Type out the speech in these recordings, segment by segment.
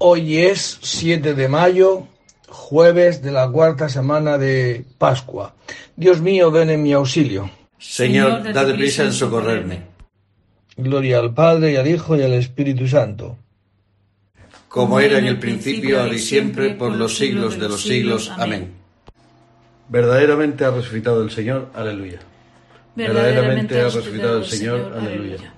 Hoy es 7 de mayo, jueves de la cuarta semana de Pascua. Dios mío, ven en mi auxilio. Señor, date prisa en socorrerme. Gloria al Padre y al Hijo y al Espíritu Santo. Como era en el principio, ahora y siempre, por los siglos de los siglos. Amén. Verdaderamente ha resucitado el Señor. Aleluya. Verdaderamente ha resucitado el Señor. Aleluya.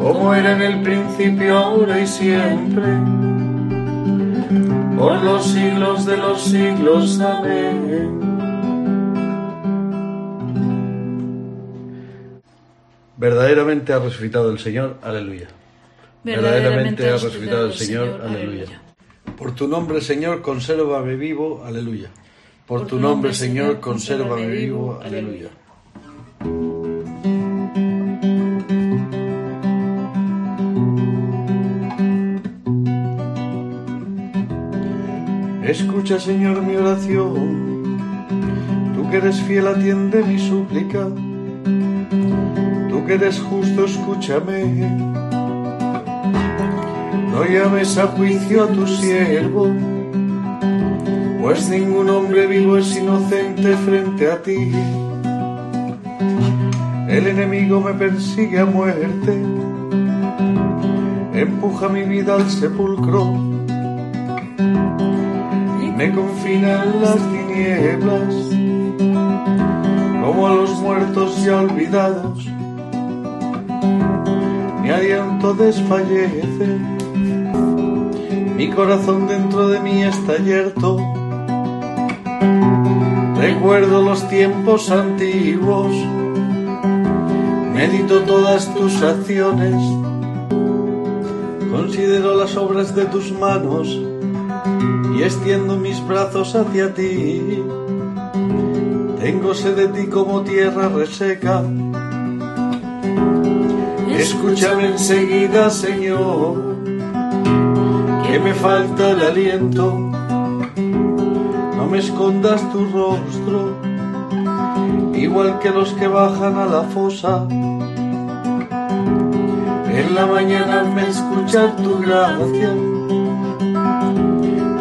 como era en el principio, ahora y siempre, por los siglos de los siglos. Amén. Verdaderamente ha resucitado el Señor, aleluya. Verdaderamente ha resucitado el Señor, aleluya. Por tu nombre, Señor, consérvame vivo, aleluya. Por tu nombre, Señor, consérvame vivo, aleluya. Escucha, Señor, mi oración. Tú que eres fiel, atiende mi súplica. Tú que eres justo, escúchame. No llames a juicio a tu siervo, pues ningún hombre vivo es inocente frente a ti. El enemigo me persigue a muerte, empuja mi vida al sepulcro me confinan las tinieblas, como a los muertos ya olvidados. Mi aliento desfallece, mi corazón dentro de mí está yerto. Recuerdo los tiempos antiguos, medito todas tus acciones, considero las obras de tus manos y extiendo mis brazos hacia ti. Tengo sed de ti como tierra reseca. Escúchame enseguida, Señor, que me falta el aliento. No me escondas tu rostro, igual que los que bajan a la fosa. En la mañana me escuchar tu gracia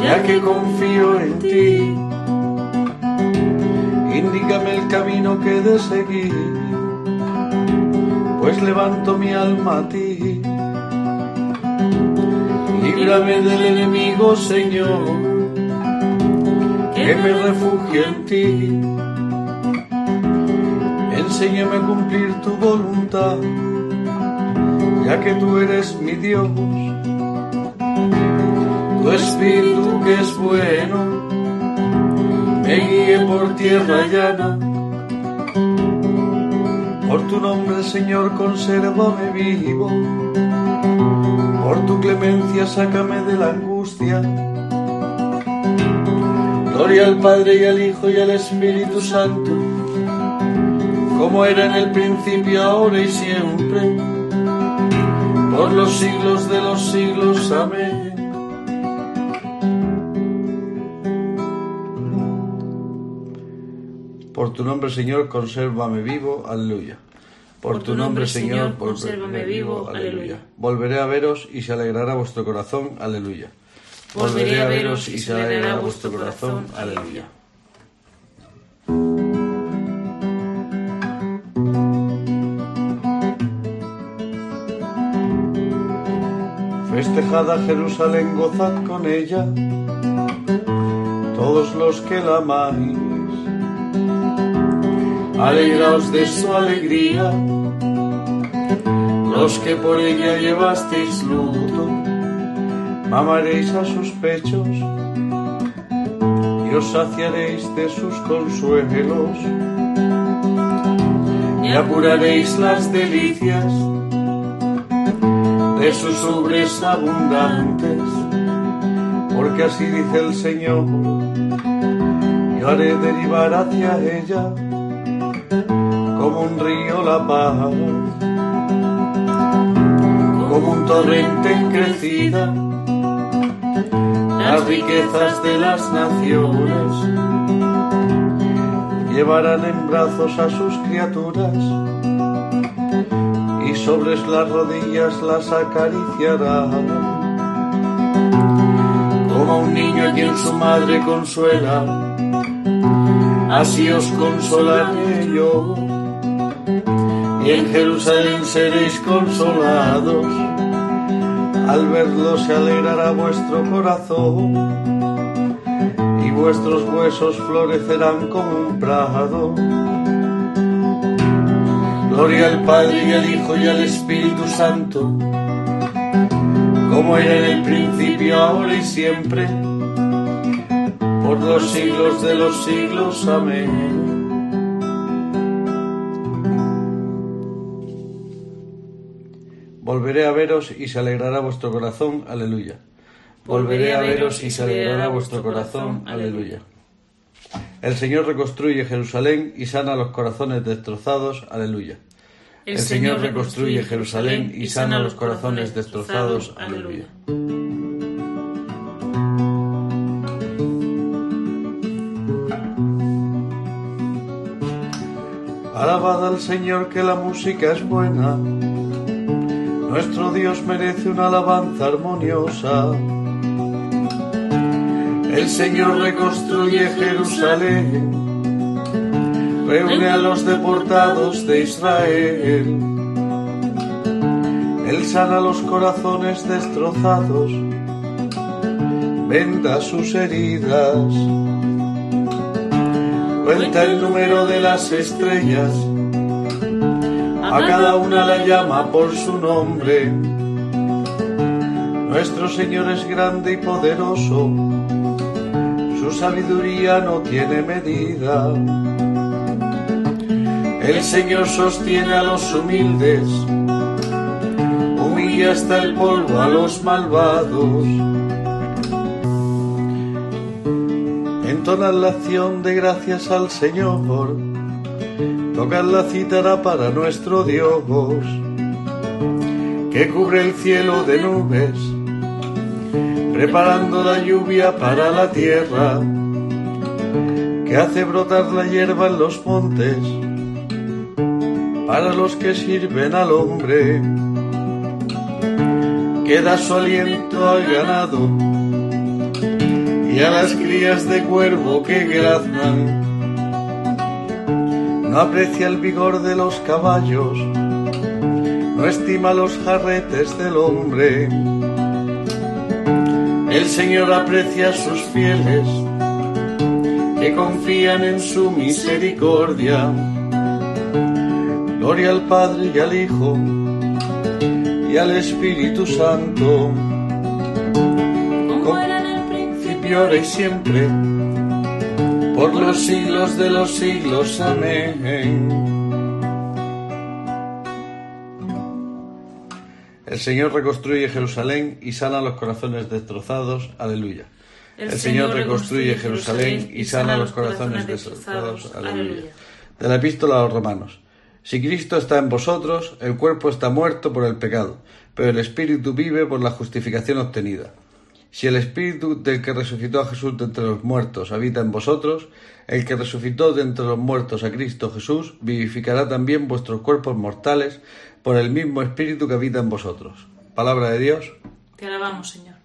ya que confío en ti. Indícame el camino que de seguir, pues levanto mi alma a ti. Líbrame del enemigo, Señor, que me refugio en ti. Enséñame a cumplir tu voluntad, ya que tú eres mi Dios tu espíritu que es bueno, me guíe por tierra llana. Por tu nombre, Señor, consérvame vivo. Por tu clemencia, sácame de la angustia. Gloria al Padre y al Hijo y al Espíritu Santo, como era en el principio, ahora y siempre por los siglos de los siglos. Amén. Tu nombre, Señor, consérvame vivo. Aleluya. Por tu nombre, Señor, consérvame vivo. Aleluya. Volveré a veros y se alegrará vuestro corazón. Aleluya. Volveré a veros y se alegrará vuestro corazón. Aleluya. Festejad a Jerusalén, gozad con ella, todos los que la amáis. Alegraos de su alegría, los que por ella llevasteis luto, mamaréis a sus pechos y os saciaréis de sus consuelos. Y apuraréis las delicias de sus ubres abundantes, porque así dice el Señor, yo haré derivar hacia ella un río la paz, como un torrente en crecida, las riquezas de las naciones llevarán en brazos a sus criaturas y sobre las rodillas las acariciará. Como un niño a quien su madre consuela, así os consolaré yo. En Jerusalén seréis consolados, al verlo se alegrará vuestro corazón, y vuestros huesos florecerán como un prado. Gloria al Padre y al Hijo y al Espíritu Santo, como era en el principio, ahora y siempre, por los siglos de los siglos. Amén. Volveré a veros y se alegrará vuestro corazón. Aleluya. Volveré a veros y se alegrará vuestro corazón. Aleluya. El Señor reconstruye Jerusalén y sana los corazones destrozados. Aleluya. El Señor reconstruye Jerusalén y sana los corazones destrozados. Aleluya. Alabad al Señor que la música es buena. Nuestro Dios merece una alabanza armoniosa. El Señor reconstruye Jerusalén, reúne a los deportados de Israel. Él sana los corazones destrozados, venda sus heridas, cuenta el número de las estrellas, a cada una la llama por su nombre. Nuestro Señor es grande y poderoso su sabiduría no tiene medida. El Señor sostiene a los humildes, humilla hasta el polvo a los malvados. Entonan la acción de gracias al Señor, tocan la cítara para nuestro Dios, que cubre el cielo de nubes preparando la lluvia para la tierra, que hace brotar la hierba en los montes, para los que sirven al hombre, que da su aliento al ganado y a las crías de cuervo que graznan. No aprecia el vigor de los caballos, no estima los jarretes del hombre el Señor aprecia a sus fieles que confían en su misericordia. Gloria al Padre y al Hijo y al Espíritu Santo, como era en el principio, ahora y siempre, por los siglos de los siglos. Amén. El Señor reconstruye Jerusalén y sana los corazones destrozados. Aleluya. El, Señor reconstruye Jerusalén y sana los corazones destrozados. Aleluya. De la epístola a los romanos. Si Cristo está en vosotros, el cuerpo está muerto por el pecado, pero el espíritu vive por la justificación obtenida. Si el espíritu del que resucitó a Jesús de entre los muertos habita en vosotros, el que resucitó de entre los muertos a Cristo Jesús vivificará también vuestros cuerpos mortales por el mismo espíritu que habita en vosotros. Palabra de Dios. Te alabamos, Señor.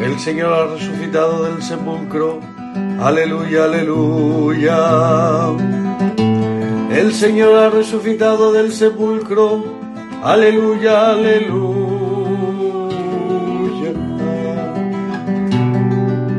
El Señor ha resucitado del sepulcro. Aleluya, aleluya. El Señor ha resucitado del sepulcro. Aleluya, aleluya.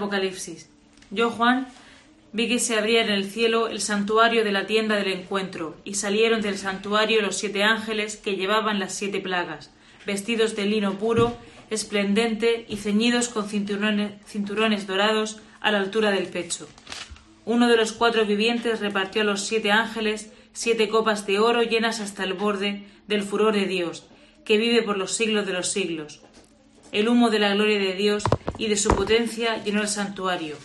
Apocalipsis. Yo, Juan, vi que se abría en el cielo el santuario de la tienda del encuentro, y salieron del santuario los siete ángeles que llevaban las siete plagas, vestidos de lino puro, esplendente y ceñidos con cinturones, cinturones dorados a la altura del pecho. Uno de los cuatro vivientes repartió a los siete ángeles siete copas de oro llenas hasta el borde del furor de Dios, que vive por los siglos de los siglos. El humo de la gloria de Dios y de su potencia llenó el santuario.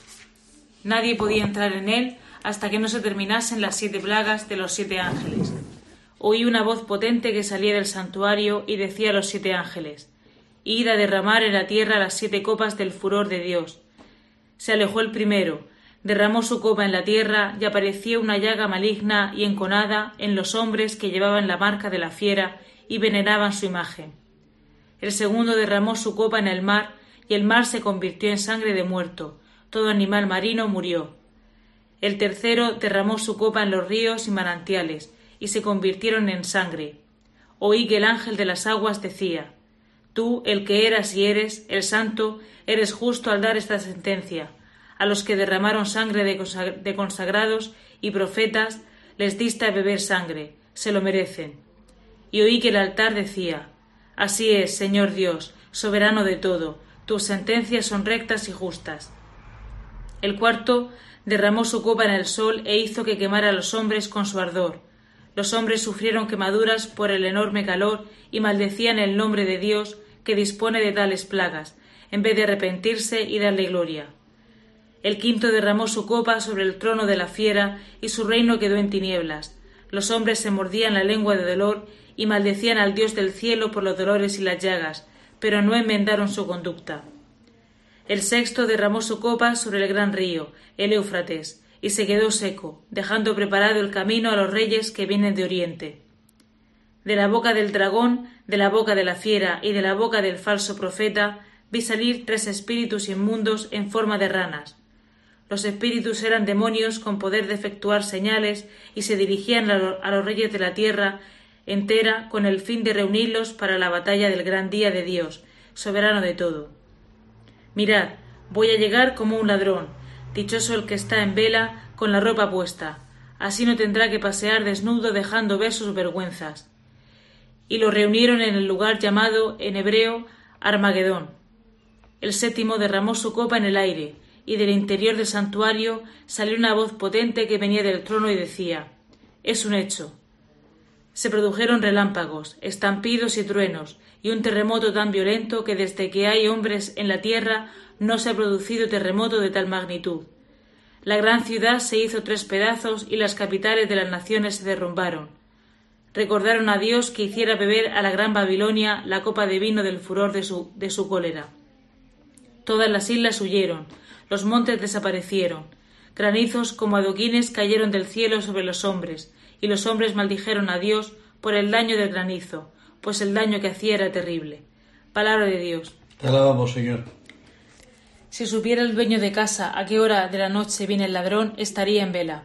Nadie podía entrar en él hasta que no se terminasen las siete plagas de los siete ángeles. Oí una voz potente que salía del santuario y decía a los siete ángeles Id a derramar en la tierra las siete copas del furor de Dios. Se alejó el primero, derramó su copa en la tierra y apareció una llaga maligna y enconada en los hombres que llevaban la marca de la fiera y veneraban su imagen. El segundo derramó su copa en el mar y el mar se convirtió en sangre de muerto, todo animal marino murió. El tercero derramó su copa en los ríos y manantiales, y se convirtieron en sangre. Oí que el ángel de las aguas decía Tú, el que eras y eres, el santo, eres justo al dar esta sentencia. A los que derramaron sangre de, consa- de consagrados y profetas, les diste a beber sangre, se lo merecen. Y oí que el altar decía Así es, Señor Dios, soberano de todo, tus sentencias son rectas y justas. El cuarto derramó su copa en el sol e hizo que quemara a los hombres con su ardor. Los hombres sufrieron quemaduras por el enorme calor y maldecían el nombre de Dios que dispone de tales plagas, en vez de arrepentirse y darle gloria. El quinto derramó su copa sobre el trono de la fiera y su reino quedó en tinieblas. Los hombres se mordían la lengua de dolor y maldecían al Dios del cielo por los dolores y las llagas, pero no enmendaron su conducta. El sexto derramó su copa sobre el gran río, el Éufrates, y se quedó seco, dejando preparado el camino a los reyes que vienen de oriente. De la boca del dragón, de la boca de la fiera y de la boca del falso profeta vi salir tres espíritus inmundos en forma de ranas. Los espíritus eran demonios con poder de efectuar señales y se dirigían a, lo- a los reyes de la tierra entera con el fin de reunirlos para la batalla del gran día de Dios, soberano de todo. Mirad, voy a llegar como un ladrón, dichoso el que está en vela con la ropa puesta, así no tendrá que pasear desnudo dejando ver sus vergüenzas. Y lo reunieron en el lugar llamado en hebreo Armagedón. El séptimo derramó su copa en el aire, y del interior del santuario salió una voz potente que venía del trono y decía Es un hecho. Se produjeron relámpagos, estampidos y truenos, y un terremoto tan violento que desde que hay hombres en la tierra no se ha producido terremoto de tal magnitud. La gran ciudad se hizo tres pedazos y las capitales de las naciones se derrumbaron. Recordaron a Dios que hiciera beber a la gran Babilonia la copa de vino del furor de su, de su cólera. Todas las islas huyeron, los montes desaparecieron, granizos como adoquines cayeron del cielo sobre los hombres, y los hombres maldijeron a Dios por el daño del granizo, pues el daño que hacía era terrible. Palabra de Dios. Te alabamos, Señor. Si supiera el dueño de casa a qué hora de la noche viene el ladrón, estaría en vela.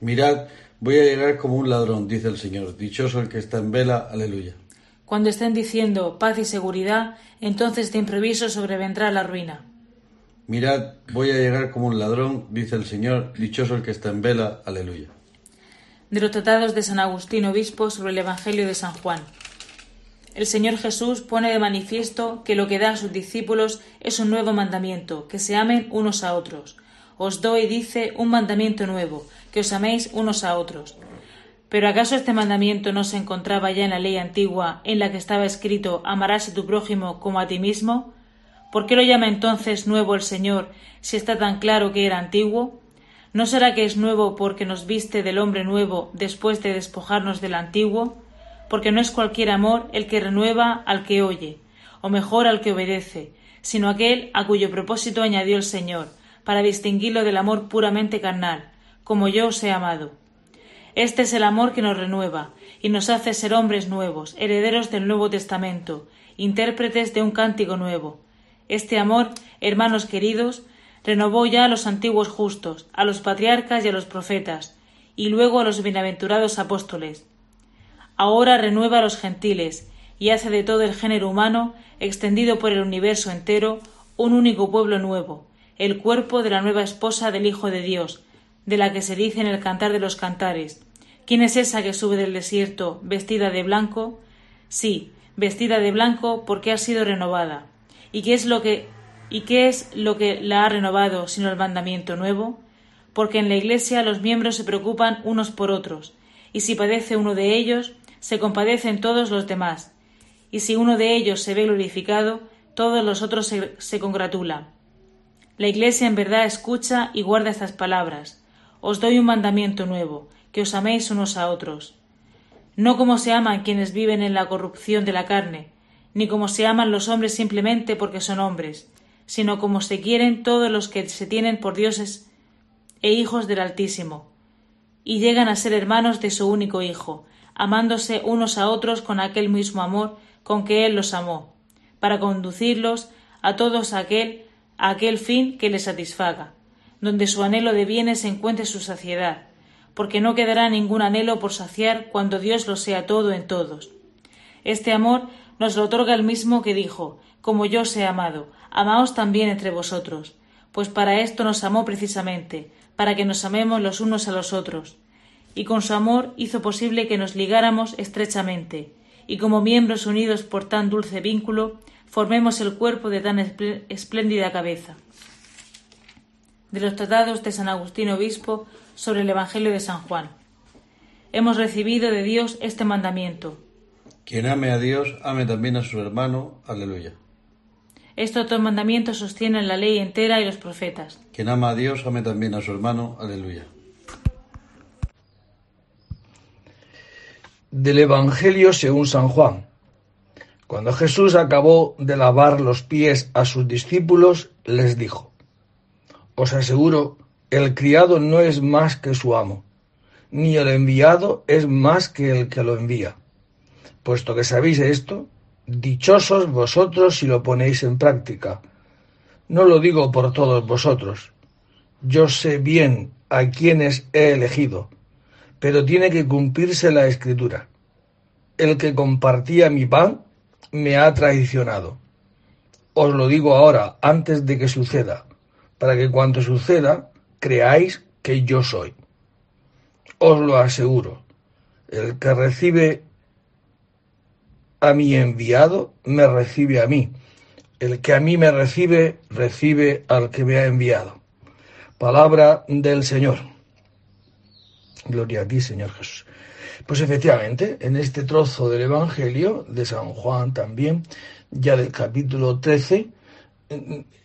Mirad, voy a llegar como un ladrón, dice el Señor. Dichoso el que está en vela. Aleluya. Cuando estén diciendo paz y seguridad, entonces de improviso sobrevendrá la ruina. Mirad, voy a llegar como un ladrón, dice el Señor, dichoso el que está en vela, aleluya. De los tratados de San Agustín Obispo sobre el Evangelio de San Juan. El Señor Jesús pone de manifiesto que lo que da a sus discípulos es un nuevo mandamiento, que se amen unos a otros. Os doy, dice, un mandamiento nuevo, que os améis unos a otros. Pero ¿acaso este mandamiento no se encontraba ya en la ley antigua, en la que estaba escrito amarás a tu prójimo como a ti mismo? ¿Por qué lo llama entonces nuevo el Señor, si está tan claro que era antiguo? ¿No será que es nuevo porque nos viste del hombre nuevo después de despojarnos del antiguo? Porque no es cualquier amor el que renueva al que oye, o mejor al que obedece, sino aquel a cuyo propósito añadió el Señor, para distinguirlo del amor puramente carnal, como yo os he amado. Este es el amor que nos renueva y nos hace ser hombres nuevos, herederos del Nuevo Testamento, intérpretes de un cántico nuevo. Este amor, hermanos queridos, renovó ya a los antiguos justos, a los patriarcas y a los profetas, y luego a los bienaventurados apóstoles. Ahora renueva a los gentiles y hace de todo el género humano, extendido por el universo entero, un único pueblo nuevo, el cuerpo de la nueva esposa del Hijo de Dios, de la que se dice en el Cantar de los Cantares ¿Quién es esa que sube del desierto vestida de blanco? Sí, vestida de blanco porque ha sido renovada. ¿Y qué es lo que y qué es lo que la ha renovado sino el mandamiento nuevo? Porque en la Iglesia los miembros se preocupan unos por otros, y si padece uno de ellos, se compadecen todos los demás, y si uno de ellos se ve glorificado, todos los otros se, se congratulan. La Iglesia en verdad escucha y guarda estas palabras. Os doy un mandamiento nuevo, que os améis unos a otros. No como se aman quienes viven en la corrupción de la carne, ni como se aman los hombres simplemente porque son hombres, sino como se quieren todos los que se tienen por dioses e hijos del Altísimo, y llegan a ser hermanos de su único Hijo, amándose unos a otros con aquel mismo amor con que Él los amó, para conducirlos a todos a aquel, a aquel fin que les satisfaga, donde su anhelo de bienes encuentre su saciedad, porque no quedará ningún anhelo por saciar cuando Dios lo sea todo en todos. Este amor nos lo otorga el mismo que dijo, como yo os he amado, amaos también entre vosotros, pues para esto nos amó precisamente, para que nos amemos los unos a los otros, y con su amor hizo posible que nos ligáramos estrechamente, y como miembros unidos por tan dulce vínculo, formemos el cuerpo de tan espléndida cabeza. De los tratados de San Agustín Obispo sobre el Evangelio de San Juan. Hemos recibido de Dios este mandamiento. Quien ame a Dios, ame también a su hermano. Aleluya. Estos dos mandamientos sostienen la ley entera y los profetas. Quien ama a Dios, ame también a su hermano. Aleluya. Del Evangelio según San Juan. Cuando Jesús acabó de lavar los pies a sus discípulos, les dijo, Os aseguro el criado no es más que su amo, ni el enviado es más que el que lo envía. Puesto que sabéis esto, dichosos vosotros si lo ponéis en práctica. No lo digo por todos vosotros. Yo sé bien a quienes he elegido, pero tiene que cumplirse la escritura. El que compartía mi pan me ha traicionado. Os lo digo ahora, antes de que suceda, para que cuando suceda creáis que yo soy. Os lo aseguro, el que recibe a mi enviado, me recibe a mí. El que a mí me recibe, recibe al que me ha enviado. Palabra del Señor. Gloria a ti, Señor Jesús. Pues efectivamente, en este trozo del Evangelio de San Juan también, ya del capítulo 13,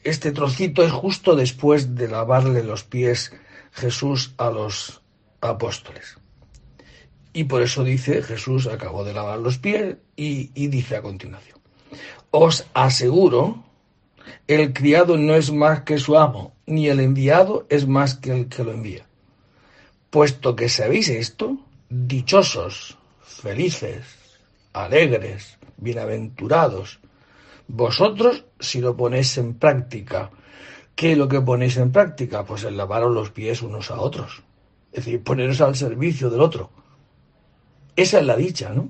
este trocito es justo después de lavarle los pies Jesús a los apóstoles. Y por eso dice, Jesús acabó de lavar los pies y, dice a continuación, os aseguro, el criado no es más que su amo, ni el enviado es más que el que lo envía. Puesto que sabéis esto, dichosos, felices, alegres, bienaventurados, vosotros, si lo ponéis en práctica, ¿qué es lo que ponéis en práctica? Pues el lavaros los pies unos a otros. Es decir, poneros al servicio del otro. Esa es la dicha, ¿no?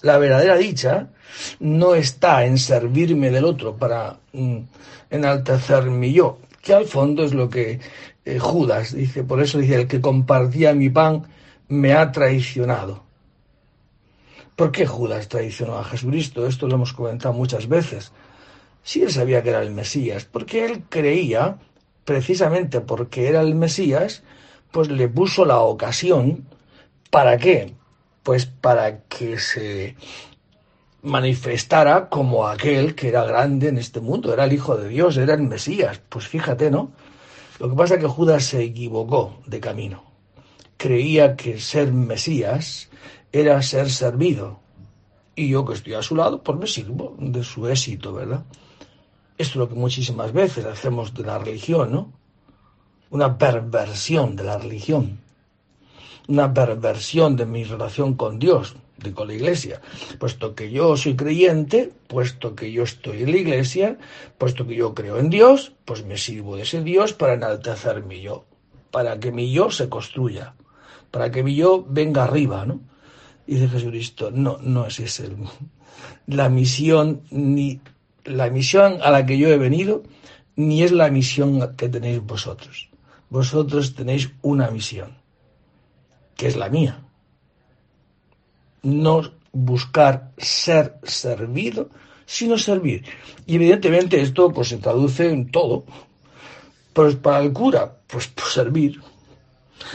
La verdadera dicha no está en servirme del otro para mm, enaltecer mi yo, que al fondo es lo que eh, Judas dice. Por eso dice, el que compartía mi pan me ha traicionado. ¿Por qué Judas traicionó a Jesucristo? Esto lo hemos comentado muchas veces. Si él sabía que era el Mesías, porque él creía, precisamente porque era el Mesías, pues le puso la ocasión. ¿Para qué? Pues para que se manifestara como aquel que era grande en este mundo, era el Hijo de Dios, era el Mesías. Pues fíjate, ¿no? Lo que pasa es que Judas se equivocó de camino. Creía que ser Mesías era ser servido. Y yo que estoy a su lado, pues me sirvo de su éxito, ¿verdad? Esto es lo que muchísimas veces hacemos de la religión, ¿no? Una perversión de la religión. Una perversión de mi relación con Dios, de con la iglesia. Puesto que yo soy creyente, puesto que yo estoy en la iglesia, puesto que yo creo en Dios, pues me sirvo de ese Dios para enaltecer mi yo, para que mi yo se construya, para que mi yo venga arriba, ¿no? dice Jesucristo, no, no es esa la misión, ni la misión a la que yo he venido, ni es la misión que tenéis vosotros. Vosotros tenéis una misión, que es la mía. No buscar ser servido, sino servir. Y evidentemente esto pues se traduce en todo. Pues para el cura, pues, pues servir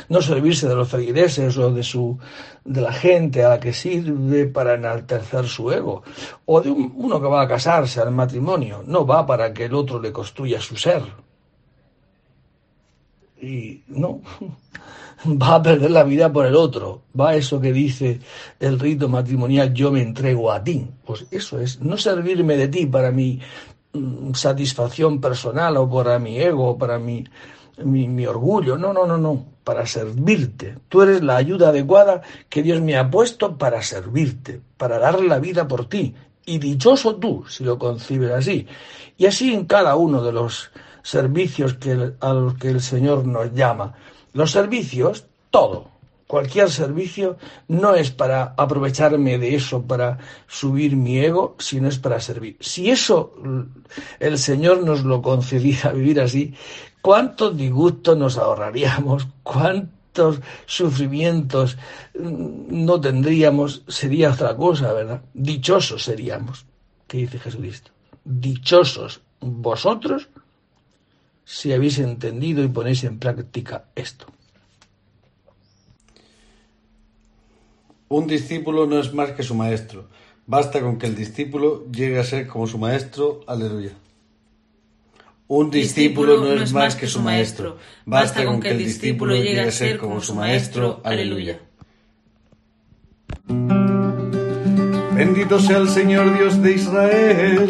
no servirse de los feligreses o de su de la gente a la que sirve para enaltecer su ego, o de uno que va a casarse al matrimonio, no va para que el otro le construya su ser. Y no, va a perder la vida por el otro, va eso que dice el rito matrimonial, yo me entrego a ti. Pues eso es, no servirme de ti para mi mm, satisfacción personal o para mi ego o para mi, mi, mi orgullo, no, no, no, no para servirte. Tú eres la ayuda adecuada que Dios me ha puesto para servirte, para dar la vida por ti. Y dichoso tú, si lo concibes así. Y así en cada uno de los servicios que, a los que el Señor nos llama. Los servicios, todo, cualquier servicio, no es para aprovecharme de eso, para subir mi ego, sino es para servir. Si eso el Señor nos lo concediera vivir así, cuántos disgustos nos ahorraríamos, cuántos sufrimientos mm, no tendríamos, sería otra cosa, ¿verdad? Dichosos seríamos, ¿qué dice Jesucristo. Dichosos vosotros si habéis entendido y ponéis en práctica esto. Un discípulo no es más que su maestro. Basta con que el discípulo llegue a ser como su maestro. Aleluya. Un discípulo no es más que su maestro. Basta con que el discípulo llegue a ser como su maestro. Aleluya. Bendito sea el Señor Dios de Israel,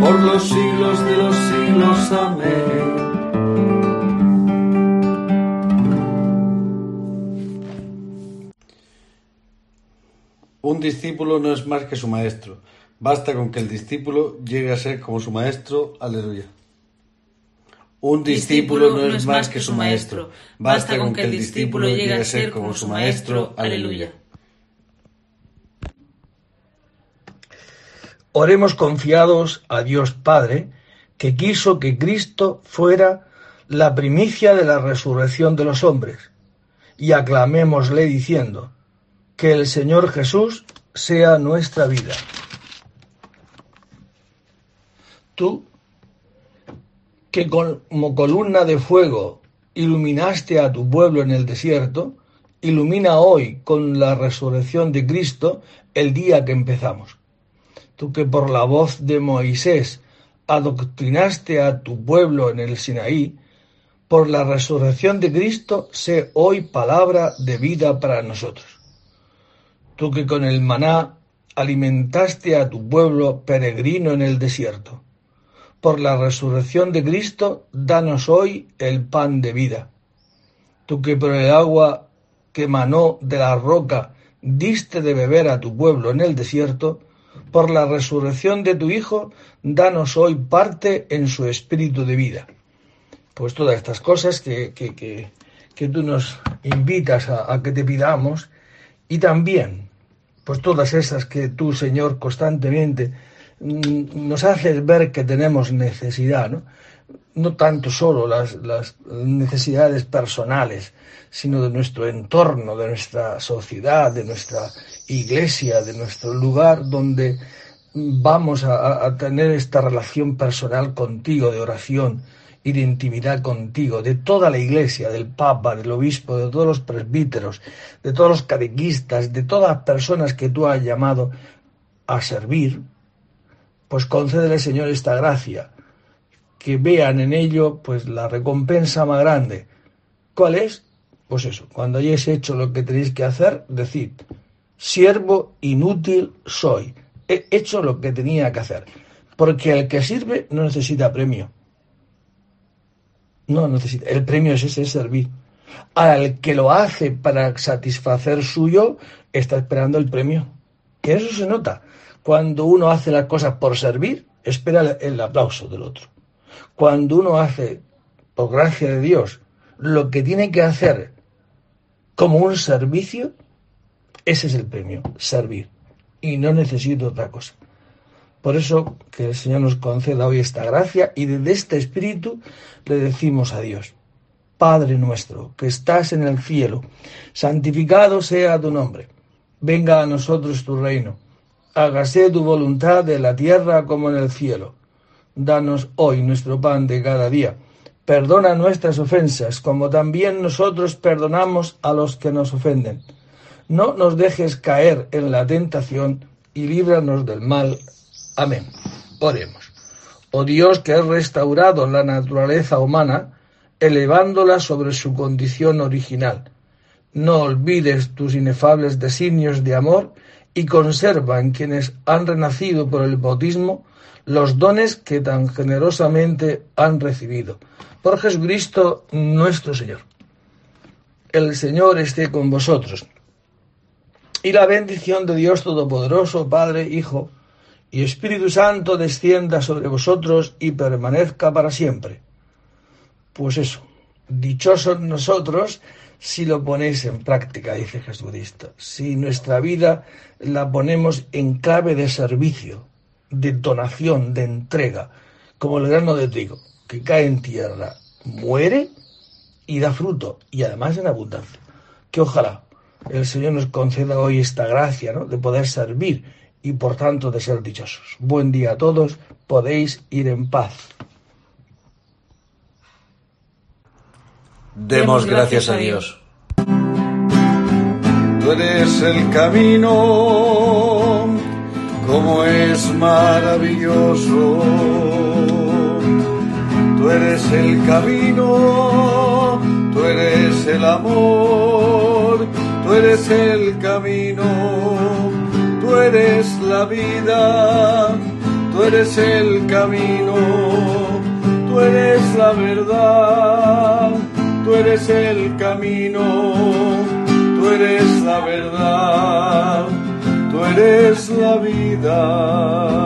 por los siglos de los siglos. Amén. Un discípulo no es más que su maestro. Basta con que el discípulo llegue a ser como su maestro. Aleluya. Un discípulo no es más que su maestro. Basta con que el discípulo llegue a ser como su maestro. Aleluya. Oremos confiados a Dios Padre, que quiso que Cristo fuera la primicia de la resurrección de los hombres, y aclamémosle diciendo, que el Señor Jesús sea nuestra vida. Tú que como columna de fuego iluminaste a tu pueblo en el desierto, ilumina hoy con la resurrección de Cristo el día que empezamos. Tú que por la voz de Moisés adoctrinaste a tu pueblo en el Sinaí, por la resurrección de Cristo sé hoy palabra de vida para nosotros. Tú que con el maná alimentaste a tu pueblo peregrino en el desierto por la resurrección de Cristo, danos hoy el pan de vida. Tú que por el agua que manó de la roca diste de beber a tu pueblo en el desierto, por la resurrección de tu Hijo, danos hoy parte en su espíritu de vida. Pues todas estas cosas que, que, que, tú nos invitas a, que te pidamos y también, pues todas esas que tú, Señor, constantemente Mm, nos hace ver que tenemos necesidad, ¿no? no tanto solo las, necesidades personales, sino de nuestro entorno, de nuestra sociedad, de nuestra iglesia, de nuestro lugar donde vamos a, tener esta relación personal contigo, de oración y de intimidad contigo, de toda la iglesia, del Papa, del Obispo, de todos los presbíteros, de todos los catequistas, de todas las personas que tú has llamado a servir, pues concédele, Señor, esta gracia, que vean en ello pues la recompensa más grande. ¿Cuál es? Pues eso, cuando hayáis hecho lo que tenéis que hacer, decid, siervo inútil soy, he hecho lo que tenía que hacer, porque el que sirve no necesita premio. No necesita, el premio es ese, servir. Al que lo hace para satisfacer suyo, está esperando el premio. Que eso se nota. Cuando uno hace las cosas por servir, espera el aplauso del otro. Cuando uno hace, por gracia de Dios, lo que tiene que hacer como un servicio, ese es el premio, servir. Y no necesito otra cosa. Por eso que el Señor nos conceda hoy esta gracia y desde este espíritu le decimos a Dios, Padre nuestro, que estás en el cielo, santificado sea tu nombre, venga a nosotros tu reino hágase tu voluntad en la tierra como en el cielo. Danos hoy nuestro pan de cada día. Perdona nuestras ofensas, como también nosotros perdonamos a los que nos ofenden. No nos dejes caer en la tentación y líbranos del mal. Amén. Oremos. Oh Dios que has restaurado la naturaleza humana, elevándola sobre su condición original. No olvides tus inefables designios de amor y conserva en quienes han renacido por el bautismo los dones que tan generosamente han recibido. Por Jesucristo nuestro Señor. El Señor esté con vosotros. Y la bendición de Dios Todopoderoso, Padre, Hijo y Espíritu Santo descienda sobre vosotros y permanezca para siempre. Pues eso, dichosos nosotros si lo ponéis en práctica, dice Jesucristo, si nuestra vida la ponemos en clave de servicio, de donación, de entrega, como el grano de trigo que cae en tierra, muere y da fruto, y además en abundancia. Que ojalá el Señor nos conceda hoy esta gracia ¿no? de poder servir y por tanto de ser dichosos. Buen día a todos, podéis ir en paz. Demos gracias a Dios. Tú eres el camino, como es maravilloso. Tú eres el camino, tú eres el amor, eres el camino, tú eres la vida, tú eres el camino, tú eres la verdad, tú eres el camino, tú eres la verdad, tú eres la vida.